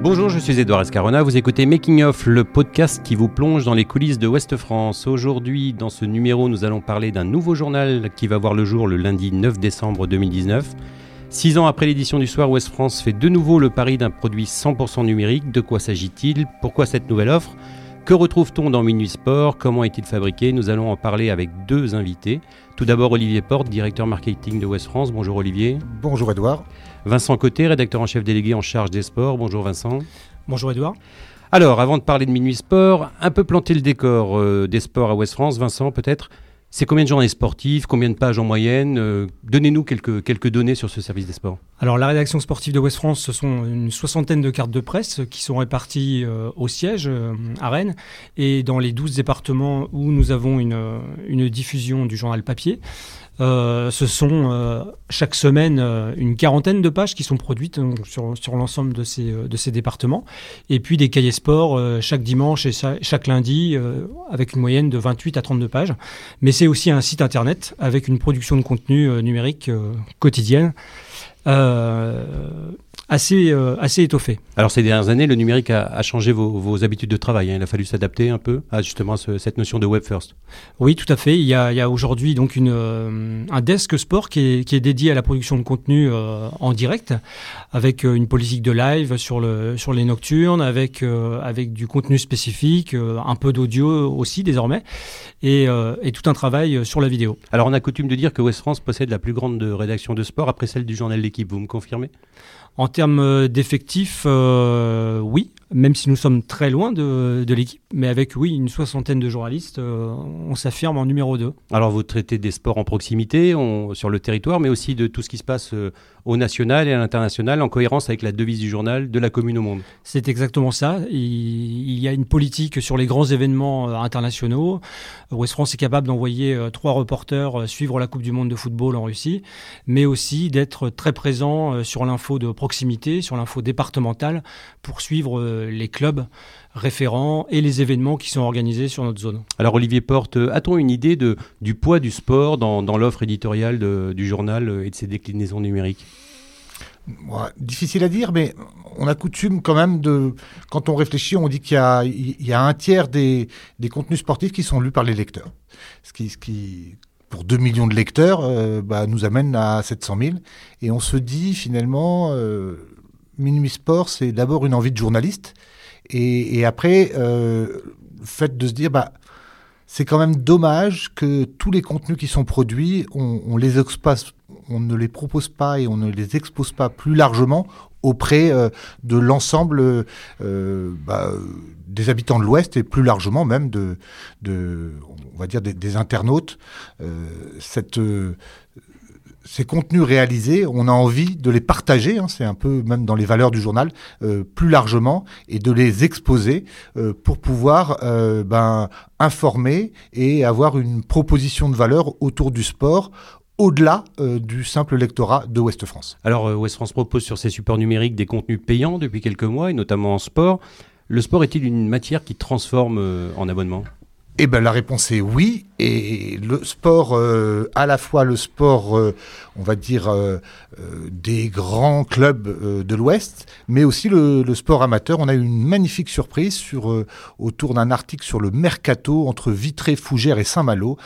Bonjour, je suis Edouard Escarona, vous écoutez Making Off, le podcast qui vous plonge dans les coulisses de Ouest France. Aujourd'hui, dans ce numéro, nous allons parler d'un nouveau journal qui va voir le jour le lundi 9 décembre 2019. Six ans après l'édition du soir, Ouest France fait de nouveau le pari d'un produit 100% numérique. De quoi s'agit-il? Pourquoi cette nouvelle offre? Que retrouve-t-on dans Minuit Sport? Comment est-il fabriqué? Nous allons en parler avec deux invités. Tout d'abord Olivier Porte, directeur marketing de Ouest France. Bonjour Olivier. Bonjour Edouard. Vincent Côté, rédacteur en chef délégué en charge des sports. Bonjour Vincent. Bonjour Edouard. Alors, avant de parler de Minuit Sport, un peu planter le décor euh, des sports à Ouest France. Vincent, peut-être c'est combien de journées sportives, combien de pages en moyenne euh, Donnez-nous quelques, données sur ce service des sports. Alors la rédaction sportive de West France, ce sont une soixantaine de cartes de presse qui sont réparties euh, au siège euh, à Rennes et dans les 12 départements où nous avons une diffusion du journal papier. Euh, ce sont euh, chaque semaine euh, une quarantaine de pages qui sont produites sur, sur l'ensemble de ces, de ces départements. Et puis des cahiers sport chaque dimanche et chaque lundi avec une moyenne de 28 à 32 pages. Mais c'est aussi un site internet avec une production de contenu numérique quotidienne assez, euh, assez étoffé. Alors ces dernières années, le numérique a, changé vos, habitudes de travail. Hein. Il a fallu s'adapter un peu à justement cette notion de web first. Oui, tout à fait. Il y a, a aujourd'hui donc une, euh, un desk sport qui est, qui est, dédié à la production de contenu euh, en direct, avec une politique de live sur, le, sur les nocturnes, avec, avec du contenu spécifique, un peu d'audio aussi désormais, et, et, tout un travail sur la vidéo. Alors on a coutume de dire que West France possède la plus grande rédaction de sport après celle du journal L'équipe. Vous me confirmez? En termes d'effectifs, euh, oui, même si nous sommes très loin de, l'équipe, mais avec, oui, une soixantaine de journalistes, euh, on s'affirme en numéro 2. Alors vous traitez des sports en proximité, sur le territoire, mais aussi de tout ce qui se passe euh, au national et à l'international, en cohérence avec la devise du journal de la commune au monde. C'est exactement ça. Il, il, y a une politique sur les grands événements internationaux. West France est capable d'envoyer trois reporters suivre la Coupe du Monde de football en Russie, mais aussi d'être très présent sur l'info de proximité sur l'info départementale, pour suivre euh, les clubs référents et les événements qui sont organisés sur notre zone. Alors Olivier Porte, euh, a-t-on une idée de, du poids du sport dans, l'offre éditoriale du journal euh, et de ses déclinaisons numériques? Difficile à dire, mais on a coutume quand même de, quand on réfléchit, on dit qu'il y, a, un tiers des, contenus sportifs qui sont lus par les lecteurs. Ce qui, ce qui pour 2 millions de lecteurs, euh, bah, nous amène à 700 000. Et on se dit finalement, euh, Minuit Sport, c'est d'abord une envie de journaliste. Et, après, euh, le fait de se dire, bah, c'est quand même dommage que tous les contenus qui sont produits, on, les expose, on ne les propose pas et on ne les expose pas plus largement auprès de l'ensemble bah, des habitants de l'Ouest et plus largement même de, on va dire des, internautes. Euh, cette, euh, ces contenus réalisés, on a envie de les partager, hein, c'est un peu même dans les valeurs du journal, euh, plus largement, et de les exposer pour pouvoir ben, informer et avoir une proposition de valeur autour du sport, au-delà du simple lectorat de Ouest France. Alors, Ouest France propose sur ses supports numériques des contenus payants depuis quelques mois, et notamment en sport. Le sport est-il une matière qui transforme euh, en abonnement? Eh ben la réponse est oui. Et le sport, euh, à la fois le sport, euh, on va dire, des grands clubs de l'Ouest, mais aussi le, sport amateur. On a eu une magnifique surprise sur, autour d'un article sur le mercato entre Vitré, Fougères et Saint-Malo.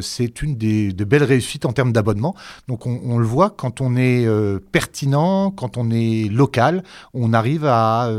C'est une des de belles réussites en termes d'abonnement. Donc on, on, le voit, quand on est pertinent, quand on est local, on arrive à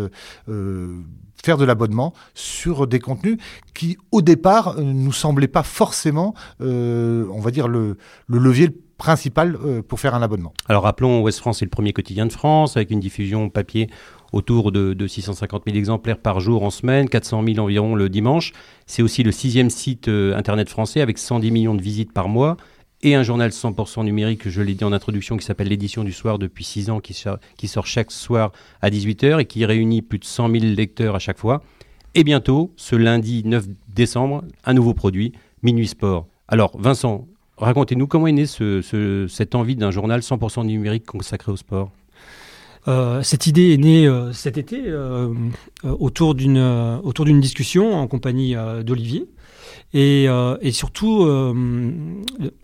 faire de l'abonnement sur des contenus qui, au départ, ne euh, nous semblaient pas forcément, euh, on va dire, le, levier principal euh, pour faire un abonnement. Alors rappelons, Ouest France est le premier quotidien de France, avec une diffusion papier autour de, 650 000 exemplaires par jour en semaine, 400 000 environ le dimanche. C'est aussi le sixième site Internet français, avec 110 millions de visites par mois et un journal 100% numérique, je l'ai dit en introduction, qui s'appelle l'édition du soir depuis 6 ans, qui sort, chaque soir à 18h et qui réunit plus de 100 000 lecteurs à chaque fois. Et bientôt, ce lundi 9 décembre, un nouveau produit, Minuit Sport. Alors, Vincent, racontez-nous comment est née ce, cette envie d'un journal 100% numérique consacré au sport? Euh, cette idée est née euh, cet été euh, autour d'une discussion en compagnie d'Olivier, et, euh, et surtout euh,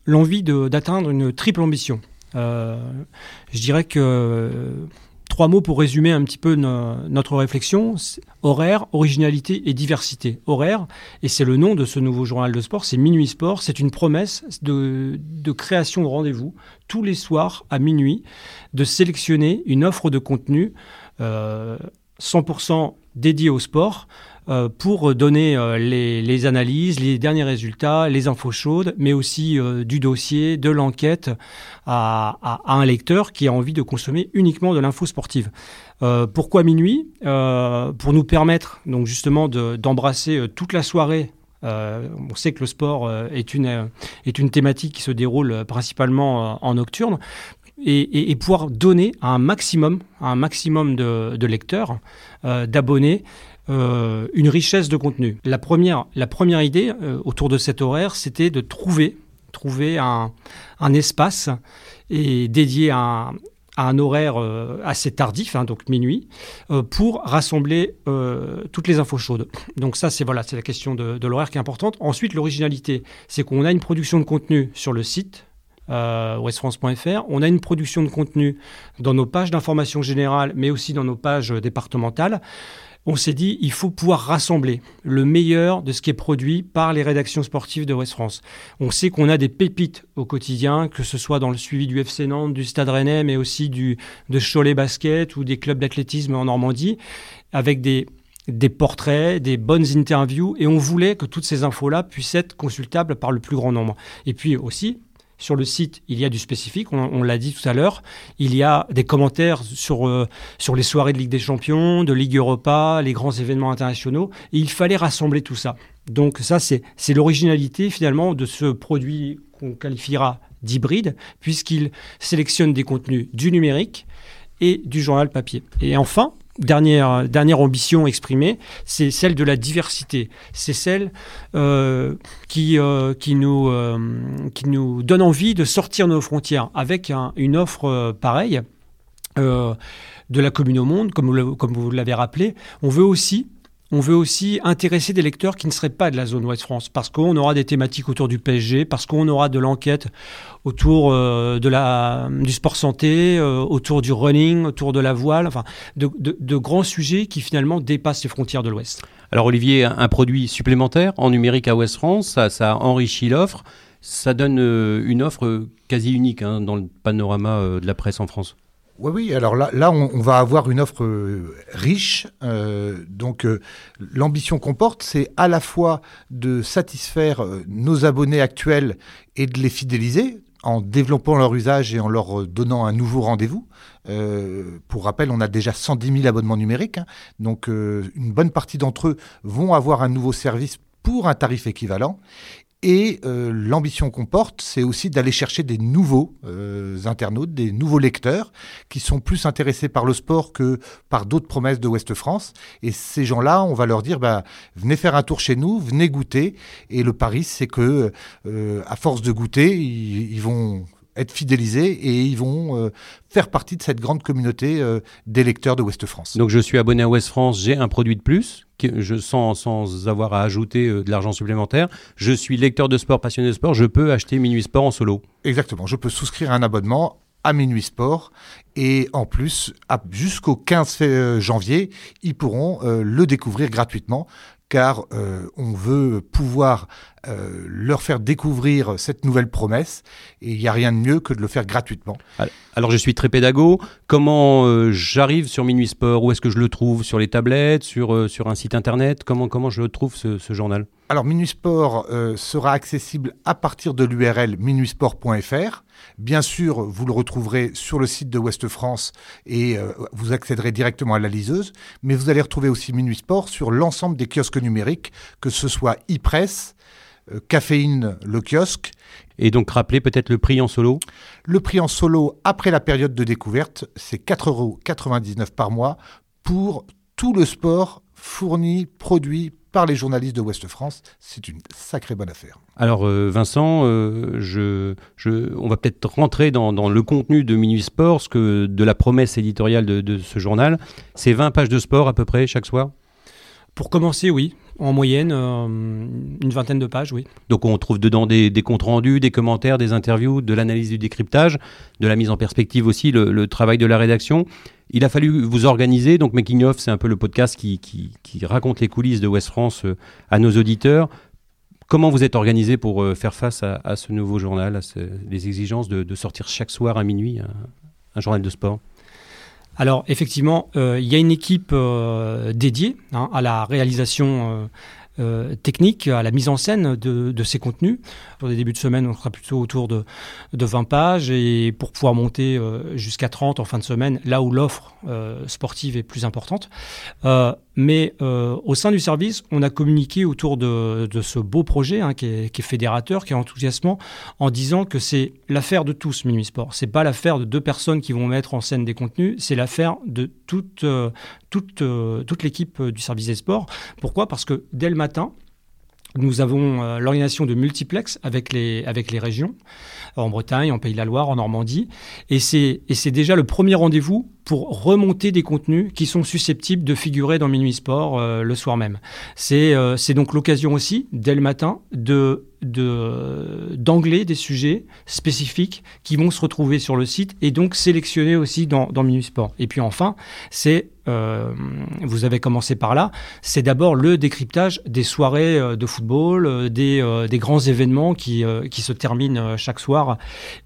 l'envie d'atteindre une triple ambition. Euh, je dirais que Trois mots pour résumer un petit peu notre réflexion. Horaire, originalité et diversité. Horaire, et c'est le nom de ce nouveau journal de sport, c'est Minuit Sport. C'est une promesse de, création de rendez-vous tous les soirs à minuit, de sélectionner une offre de contenu 100% euh, dédiée au sport euh, pour donner euh, les, analyses, les derniers résultats, les infos chaudes, mais aussi euh, du dossier, de l'enquête à, un lecteur qui a envie de consommer uniquement de l'info sportive. pourquoi minuit? Pour nous permettre donc justement d'embrasser toute la soirée on sait que le sport est, une, est une thématique qui se déroule principalement en nocturne. Et, pouvoir donner à un maximum, un maximum de, lecteurs, d'abonnés, euh, une richesse de contenu. La première, la première idée euh, autour de cet horaire, c'était de trouver, trouver un, espace et dédié à, un horaire euh, assez tardif, hein, donc minuit, pour rassembler toutes les infos chaudes. Donc ça, c'est voilà, c'est la question de, l'horaire qui est importante. Ensuite, l'originalité, c'est qu'on a une production de contenu sur le site, westfrance.fr. On a une production de contenu dans nos pages d'information générale, mais aussi dans nos pages départementales on s'est dit il faut pouvoir rassembler le meilleur de ce qui est produit par les rédactions sportives de West France. On sait qu'on a des pépites au quotidien, que ce soit dans le suivi du FC Nantes, du Stade Rennais, mais aussi du, de Cholet Basket ou des clubs d'athlétisme en Normandie, avec des, des portraits, des bonnes interviews, et on voulait que toutes ces infos-là puissent être consultables par le plus grand nombre. Et puis aussi, sur le site, il y a du spécifique, on, l'a dit tout à l'heure. Il y a des commentaires sur, euh, sur les soirées de Ligue des Champions, de Ligue Europa, les grands événements internationaux. Et il fallait rassembler tout ça. Donc ça, c'est l'originalité finalement de ce produit qu'on qualifiera d'hybride, puisqu'il sélectionne des contenus du numérique et du journal papier. Et enfin, dernière, ambition exprimée, c'est celle de la diversité. C'est celle euh, qui, euh, euh, qui nous donne envie de sortir nos frontières avec une offre pareille de la commune au monde, comme vous l'avez rappelé. On veut aussi on veut aussi intéresser des lecteurs qui ne seraient pas de la zone Ouest France, parce qu'on aura des thématiques autour du PSG, parce qu'on aura de l'enquête autour euh, de la, du sport santé, euh, autour du running, autour de la voile, enfin, de, grands sujets qui finalement dépassent les frontières de l'Ouest. Alors Olivier, un produit supplémentaire en numérique à Ouest France, ça, ça enrichit l'offre, ça donne euh, une offre quasi unique hein, dans le panorama de la presse en France. Oui. Alors là, là on, va avoir une offre euh, riche. Euh, donc, euh, l'ambition qu'on porte, c'est à la fois de satisfaire nos abonnés actuels et de les fidéliser en développant leur usage et en leur donnant un nouveau rendez-vous. pour rappel, on a déjà 110 000 abonnements numériques. Hein. donc, une bonne partie d'entre eux vont avoir un nouveau service pour un tarif équivalent. Et euh, l'ambition qu'on porte, c'est aussi d'aller chercher des nouveaux euh, internautes, des nouveaux lecteurs qui sont plus intéressés par le sport que par d'autres promesses de Ouest France. Et ces gens-là, on va leur dire, bah, venez faire un tour chez nous, venez goûter. Et le pari, c'est que euh, à force de goûter, ils vont être fidélisés et ils vont euh, faire partie de cette grande communauté euh, des lecteurs de Ouest France. Donc je suis abonné à Ouest France, j'ai un produit de plus, que je sens sans avoir à ajouter euh, de l'argent supplémentaire. Je suis lecteur de sport, passionné de sport, je peux acheter Minuit Sport en solo. Exactement, je peux souscrire un abonnement à Minuit Sport et en plus jusqu'au 15 janvier, ils pourront le découvrir gratuitement car euh, on veut pouvoir euh, leur faire découvrir cette nouvelle promesse et il n'y a rien de mieux que de le faire gratuitement. Alors je suis très pédago, comment euh, j'arrive sur Minuit Sport? Où est-ce que je le trouve? Sur les tablettes? Sur, sur un site internet? Comment, comment je trouve ce, journal? Alors Minuit Sport sera accessible à partir de l'URL minuitsport.fr. Bien sûr, vous le retrouverez sur le site de Ouest France et vous accéderez directement à la liseuse, mais vous allez retrouver aussi Minuit Sport sur l'ensemble des kiosques numérique, que ce soit e-press, euh, Caféine, le kiosque. Et donc rappeler peut-être le prix en solo? Le prix en solo après la période de découverte, c'est 4,99 euros par mois pour tout le sport fourni, produit par les journalistes de Ouest France. C'est une sacrée bonne affaire. Alors euh, Vincent, euh, je, je, on va peut-être rentrer dans, dans, le contenu de Minuit Sport, ce que, de la promesse éditoriale de, de ce journal. C'est 20 pages de sport à peu près chaque soir? Pour commencer, oui. En moyenne, une vingtaine de pages, oui. Donc on trouve dedans des, comptes rendus, des commentaires, des interviews, de l'analyse du décryptage, de la mise en perspective aussi, le, travail de la rédaction. Il a fallu vous organiser, donc Making Off, c'est un peu le podcast qui, raconte les coulisses de West France à nos auditeurs. Comment vous êtes organisé pour faire face à, ce nouveau journal, à les exigences de, sortir chaque soir à minuit un journal de sport? Alors effectivement, euh, il y a une équipe euh, dédiée hein, à la réalisation euh, technique, à la mise en scène de, ces contenus. Pour des débuts de semaine, on sera plutôt autour de, de 20 pages et pour pouvoir monter jusqu'à 30 en fin de semaine, là où l'offre sportive est plus importante. Mais euh, au sein du service, on a communiqué autour de, ce beau projet hein, qui, est, fédérateur, qui est enthousiasmant, en disant que c'est l'affaire de tous, Minuit Sport. C'est pas l'affaire de deux personnes qui vont mettre en scène des contenus, c'est l'affaire de toute, euh, toute, euh, toute l'équipe du service des sports. Pourquoi? Parce que dès le matin, nous avons l'organisation de multiplex avec les régions, en Bretagne, en Pays de la Loire, en Normandie. Et c'est déjà le premier rendez-vous pour remonter des contenus qui sont susceptibles de figurer dans Minuit Sport euh, le soir même. Euh, c'est donc l'occasion aussi, dès le matin, d'angler des sujets spécifiques qui vont se retrouver sur le site et donc sélectionner aussi dans, dans Minuit Sport. Et puis enfin, c'est, euh, vous avez commencé par là, c'est d'abord le décryptage des soirées de football, des, grands événements qui, qui se terminent chaque soir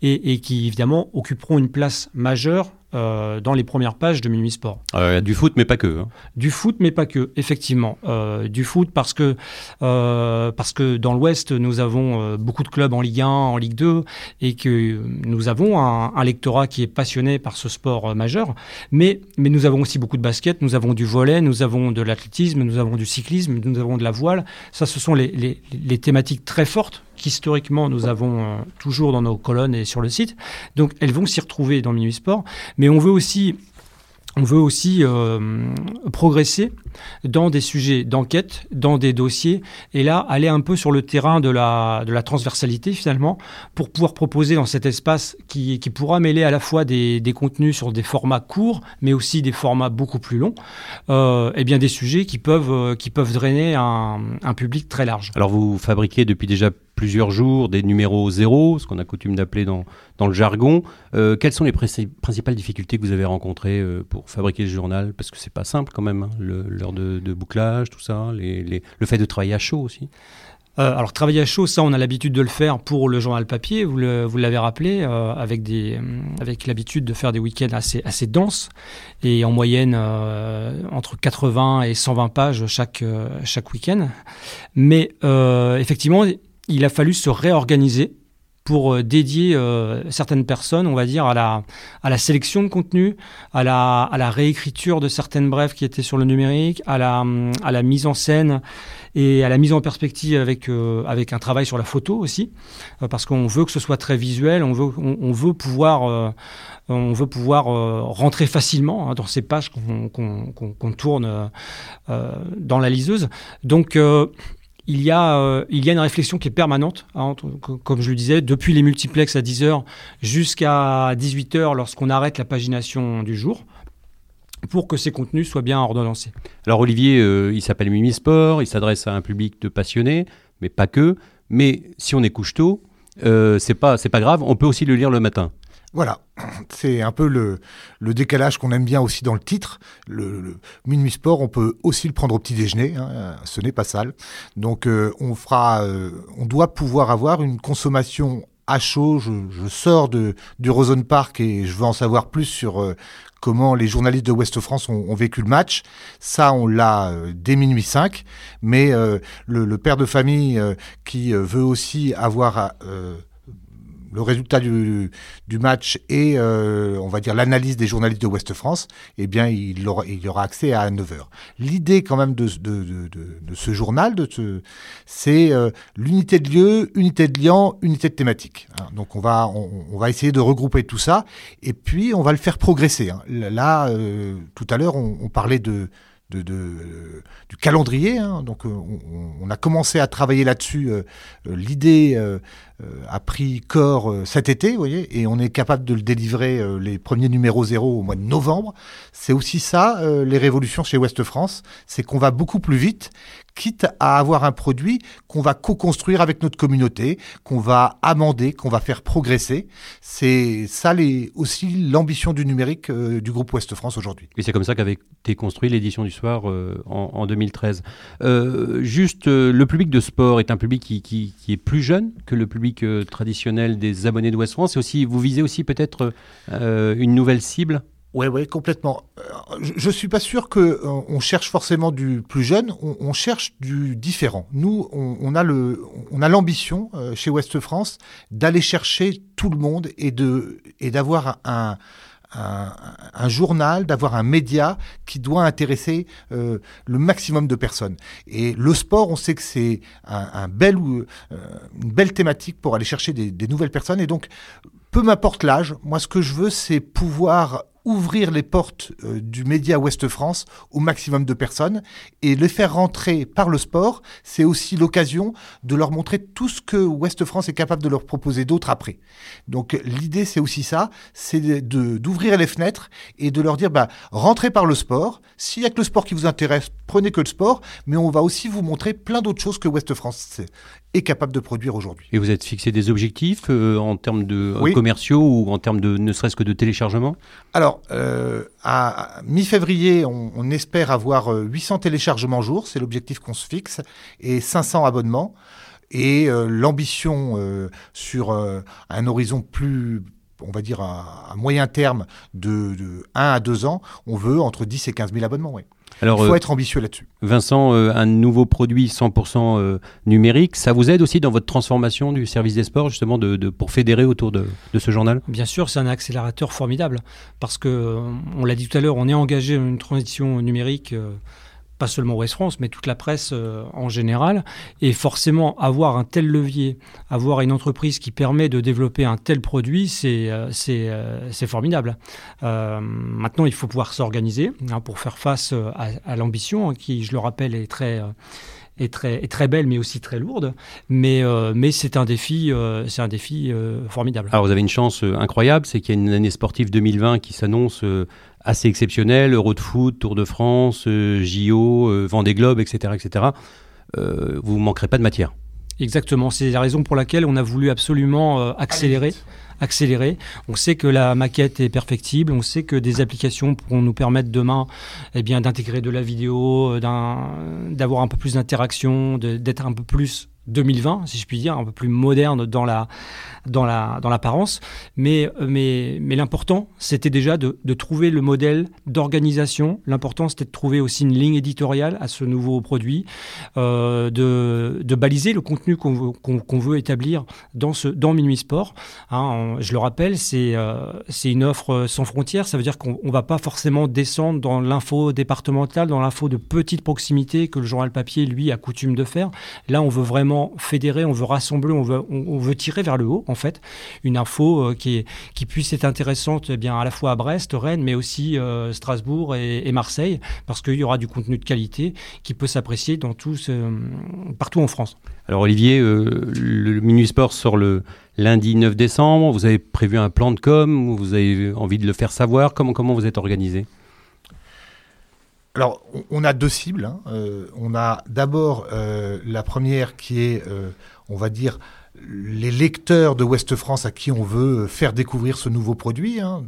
et, et qui évidemment occuperont une place majeure euh, dans les premières pages de Minuit Sport. Euh, du foot, mais pas que. Hein. Du foot, mais pas que, effectivement. Euh, du foot parce que, parce que dans l'Ouest, nous avons beaucoup de clubs en Ligue 1, en Ligue 2, et que nous avons un, lectorat qui est passionné par ce sport majeur. Mais, mais nous avons aussi beaucoup de basket, nous avons du volet, nous avons de l'athlétisme, nous avons du cyclisme, nous avons de la voile. Ça, ce sont les, les, les thématiques très fortes qu'historiquement nous avons euh, toujours dans nos colonnes et sur le site. Donc elles vont s'y retrouver dans Minuit Sport. Mais on veut aussi on veut aussi euh, progresser dans des sujets d'enquête, dans des dossiers, et là aller un peu sur le terrain de la, de la transversalité finalement, pour pouvoir proposer dans cet espace qui, qui pourra mêler à la fois des, des, contenus sur des formats courts, mais aussi des formats beaucoup plus longs, euh, et bien des sujets qui peuvent, qui peuvent drainer un public très large. Alors vous fabriquez depuis déjà plusieurs jours des numéros zéro, ce qu'on a coutume d'appeler dans, dans le jargon. Euh, quelles sont les principales difficultés que vous avez rencontrées euh, pour fabriquer ce journal? Parce que c'est pas simple quand même, hein, l'heure de, bouclage, tout ça, le fait de travailler à chaud aussi. Euh, alors travailler à chaud, ça on a l'habitude de le faire pour le journal papier, vous, l'avez rappelé, avec, avec l'habitude de faire des week-ends assez, assez denses et en moyenne entre 80 et 120 pages chaque, chaque week-end. Mais effectivement, il a fallu se réorganiser pour euh, dédier euh, certaines personnes, on va dire, à la, sélection de contenu, à la, réécriture de certaines brèves qui étaient sur le numérique, à la, à la mise en scène et à la mise en perspective avec, euh, avec un travail sur la photo aussi, parce qu'on veut que ce soit très visuel, on veut, on, veut pouvoir, on veut pouvoir rentrer facilement hein, dans ces pages qu'on tourne dans la liseuse. Donc, il y, a, euh, il y a une réflexion qui est permanente, hein, comme je le disais, depuis les multiplex à 10h jusqu'à 18h lorsqu'on arrête la pagination du jour pour que ces contenus soient bien ordonnancés. Alors Olivier, euh, il s'appelle Mimi Sport, il s'adresse à un public de passionnés, mais pas que. Mais si on est couche tôt, euh, c'est pas pas grave, on peut aussi le lire le matin. Voilà, c'est un peu le, décalage qu'on aime bien aussi dans le titre. Le, minuit sport, on peut aussi le prendre au petit déjeuner, hein, ce n'est pas sale. Donc euh, on fera, euh, on doit pouvoir avoir une consommation à chaud. Je, sors de, du Rosen Park et je veux en savoir plus sur euh, comment les journalistes de Ouest France ont, vécu le match. Ça, on l'a dès minuit 5. Mais le, père de famille qui veut aussi avoir le résultat du, match et, euh, on va dire, l'analyse des journalistes de Ouest France, eh bien, il aura, il aura accès à 9h. L'idée, quand même, de, ce journal, c'est euh, l'unité de lieu, unité de lien, unité de thématique. Hein. Donc, on va, essayer de regrouper tout ça et puis on va le faire progresser. Hein. Là, euh, tout à l'heure, on parlait du calendrier. Hein. Donc, on, a commencé à travailler là-dessus. L'idée a pris corps cet été, vous voyez, et on est capable de le délivrer les premiers numéros zéro au mois de novembre. C'est aussi ça, les révolutions chez Ouest France, c'est qu'on va beaucoup plus vite, quitte à avoir un produit qu'on va co-construire avec notre communauté, qu'on va amender, qu'on va faire progresser. C'est ça les, aussi l'ambition du numérique euh, du groupe Ouest France aujourd'hui. Et c'est comme ça qu'avait été construit l'édition du soir euh, en, 2013. Euh, juste, le public de sport est un public qui, est plus jeune que le public traditionnel des abonnés de Ouest France. Aussi, vous visez aussi peut-être une nouvelle cible? Oui, oui, complètement. Euh, je ne suis pas sûr qu'on euh, cherche forcément du plus jeune, on, cherche du différent. Nous, on, a l'ambition euh, chez Ouest France d'aller chercher tout le monde et de et d'avoir un, journal, d'avoir un média qui doit intéresser le maximum de personnes. Et le sport, on sait que c'est un, bel, une belle thématique pour aller chercher des nouvelles personnes. Et donc, peu m'importe l'âge, moi ce que je veux, c'est pouvoir ouvrir les portes euh, du média Ouest France au maximum de personnes et les faire rentrer par le sport, c'est aussi l'occasion de leur montrer tout ce que Ouest France est capable de leur proposer d'autres après. Donc l'idée c'est aussi ça, c'est d'ouvrir les fenêtres et de leur dire bah rentrez par le sport, s'il y a que le sport qui vous intéresse, prenez que le sport, mais on va aussi vous montrer plein d'autres choses que Ouest France est capable de produire aujourd'hui. Et vous êtes fixé des objectifs euh, en termes de euh, commerciaux ou en termes de ne serait-ce que de téléchargement? Alors, euh, à mi-février, on, espère avoir 800 téléchargements jour, c'est l'objectif qu'on se fixe, et 500 abonnements. Et l'ambition sur un horizon plus, on va dire à, moyen terme de, 1 à 2 ans, on veut entre 10 et 15 000 abonnements. Oui. Alors, Il faut euh, être ambitieux là-dessus. Vincent, euh, un nouveau produit 100% euh, numérique, ça vous aide aussi dans votre transformation du service des sports, justement, de, pour fédérer autour de, de ce journal? Bien sûr, c'est un accélérateur formidable, parce que, on l'a dit tout à l'heure, on est engagé dans une transition numérique pas seulement West France, mais toute la presse euh, en général. Et forcément, avoir un tel levier, avoir une entreprise qui permet de développer un tel produit, c'est euh, euh, formidable. maintenant, il faut pouvoir s'organiser hein, pour faire face à, l'ambition, hein, qui, je le rappelle, est très est très, est très belle, mais aussi très lourde. Mais, mais c'est un défi, c'est un défi formidable. Alors vous avez une chance incroyable, c'est qu'il y a une année sportive 2020 qui s'annonce assez exceptionnel, Euro de foot, Tour de France, euh, JO, euh, Vendée Globe, etc. etc. Euh, vous ne manquerez pas de matière. Exactement, c'est la raison pour laquelle on a voulu absolument accélérer. Accélérer. On sait que la maquette est perfectible, on sait que des applications pourront nous permettre demain eh bien, d'intégrer de la vidéo, d'avoir un peu plus d'interaction, d'être un peu plus 2020, si je puis dire, un peu plus moderne dans la dans la dans l'apparence, mais mais mais l'important c'était déjà de, de, trouver le modèle d'organisation. L'important c'était de trouver aussi une ligne éditoriale à ce nouveau produit, euh, de, de baliser le contenu qu'on veut qu'on veut établir dans ce dans Minuit Sport. Hein, je le rappelle, c'est euh, c'est une offre sans frontières. Ça veut dire qu'on va pas forcément descendre dans l'info départementale, dans l'info de petite proximité que le journal papier lui a coutume de faire. Là, on veut vraiment fédérer, on veut rassembler, on veut, on, veut tirer vers le haut, fait, une info euh, qui, est, qui puisse être intéressante eh bien, à la fois à Brest, Rennes, mais aussi euh, Strasbourg et, Marseille, parce qu'il y aura du contenu de qualité qui peut s'apprécier dans tous, partout en France. Alors Olivier, euh, le Minuit Sport sort le lundi 9 décembre, vous avez prévu un plan de com, vous avez envie de le faire savoir, comment, comment vous êtes organisé? Alors, on a deux cibles. Hein. Euh, on a d'abord euh, la première qui est, euh, on va dire, les lecteurs de Ouest France à qui on veut faire découvrir ce nouveau produit. Hein.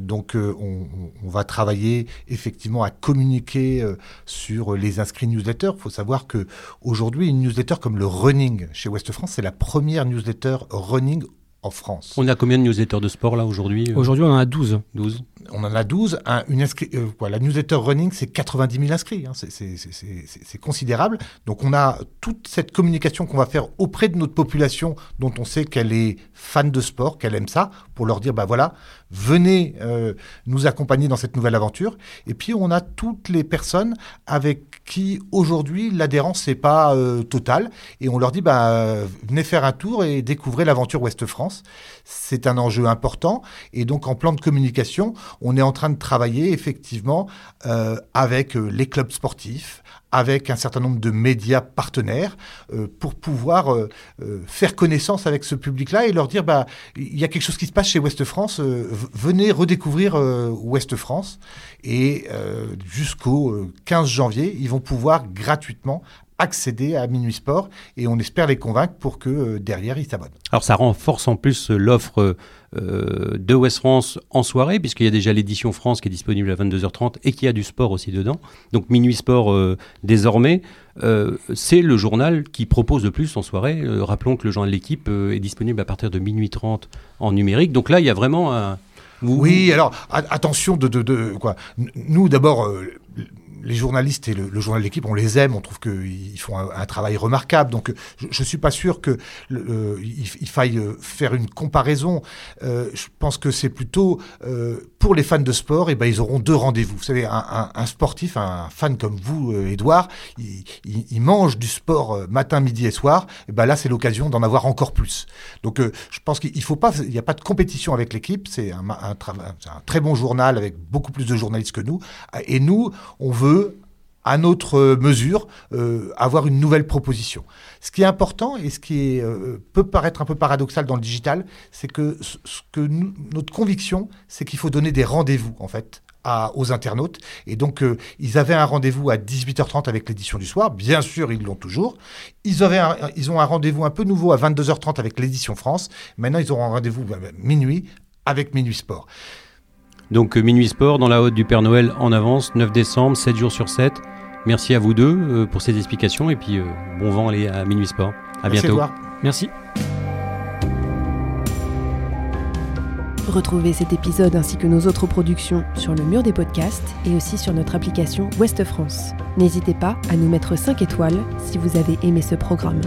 donc, on, va travailler effectivement à communiquer sur les inscrits newsletters. Il faut savoir que aujourd'hui, une newsletter comme le Running chez Ouest France, c'est la première newsletter running en France. On a combien de newsletters de sport là aujourd'hui Aujourd'hui, on en a 12. 12 on en a 12. une euh, la newsletter running, c'est 90 000 inscrits. Hein. c'est considérable. Donc on a toute cette communication qu'on va faire auprès de notre population dont on sait qu'elle est fan de sport, qu'elle aime ça, pour leur dire, bah voilà, venez euh, nous accompagner dans cette nouvelle aventure. Et puis on a toutes les personnes avec qui aujourd'hui l'adhérence n'est pas euh, totale. Et on leur dit, bah, venez faire un tour et découvrez l'aventure Ouest France. C'est un enjeu important. Et donc en plan de communication, on est en train de travailler effectivement euh, avec euh, les clubs sportifs, avec un certain nombre de médias partenaires euh, pour pouvoir euh, euh, faire connaissance avec ce public-là et leur dire bah il y a quelque chose qui se passe chez Ouest France, venez redécouvrir Ouest France. Et jusqu'au 15 janvier, ils vont pouvoir gratuitement accéder à Minuit Sport et on espère les convaincre pour que derrière ils s'abonnent. Alors ça renforce en plus l'offre euh, de West France en soirée, puisqu'il y a déjà l'édition France qui est disponible à 22h30 et qui a du sport aussi dedans. Donc Minuit Sport, euh, désormais, euh, c'est le journal qui propose le plus en soirée. rappelons que le journal de l'équipe est disponible à partir de minuit 30 en numérique. Donc là, il y a vraiment un... Oui, alors attention de, de, de, quoi. Nous d'abord les journalistes et le, journal de l'équipe, on les aime, on trouve qu'ils font un, travail remarquable. Donc, je ne suis pas sûr qu'il il, faille euh, faire une comparaison. Euh, je pense que c'est plutôt euh, pour les fans de sport, eh ben ils auront deux rendez-vous. Vous savez, un, sportif, un fan comme vous, Edouard, il, mange du sport matin, midi et soir. Eh ben là, c'est l'occasion d'en avoir encore plus. Donc, je pense qu'il faut pas, il n'y a pas de compétition avec l'équipe. C'est un, un très bon journal avec beaucoup plus de journalistes que nous. Et nous, on veut à notre mesure, euh, avoir une nouvelle proposition. Ce qui est important et ce qui euh, peut paraître un peu paradoxal dans le digital, c'est que, notre conviction, c'est qu'il faut donner des rendez-vous, en fait, aux internautes. Et donc, euh, ils avaient un rendez-vous à 18h30 avec l'édition du soir. Bien sûr, ils l'ont toujours. Ils, ont un rendez-vous un peu nouveau à 22h30 avec l'édition France. Maintenant, ils auront un rendez-vous à minuit avec Minuit Sport. Donc euh, Minuit Sport dans la haute du Père Noël en avance, 9 décembre, 7 jours sur 7. Merci à vous deux euh, pour ces explications et puis euh, bon vent aller à Minuit Sport. À bientôt. Merci. Retrouvez cet épisode ainsi que nos autres productions sur le mur des podcasts et aussi sur notre application Ouest France. N'hésitez pas à nous mettre 5 étoiles si vous avez aimé ce programme.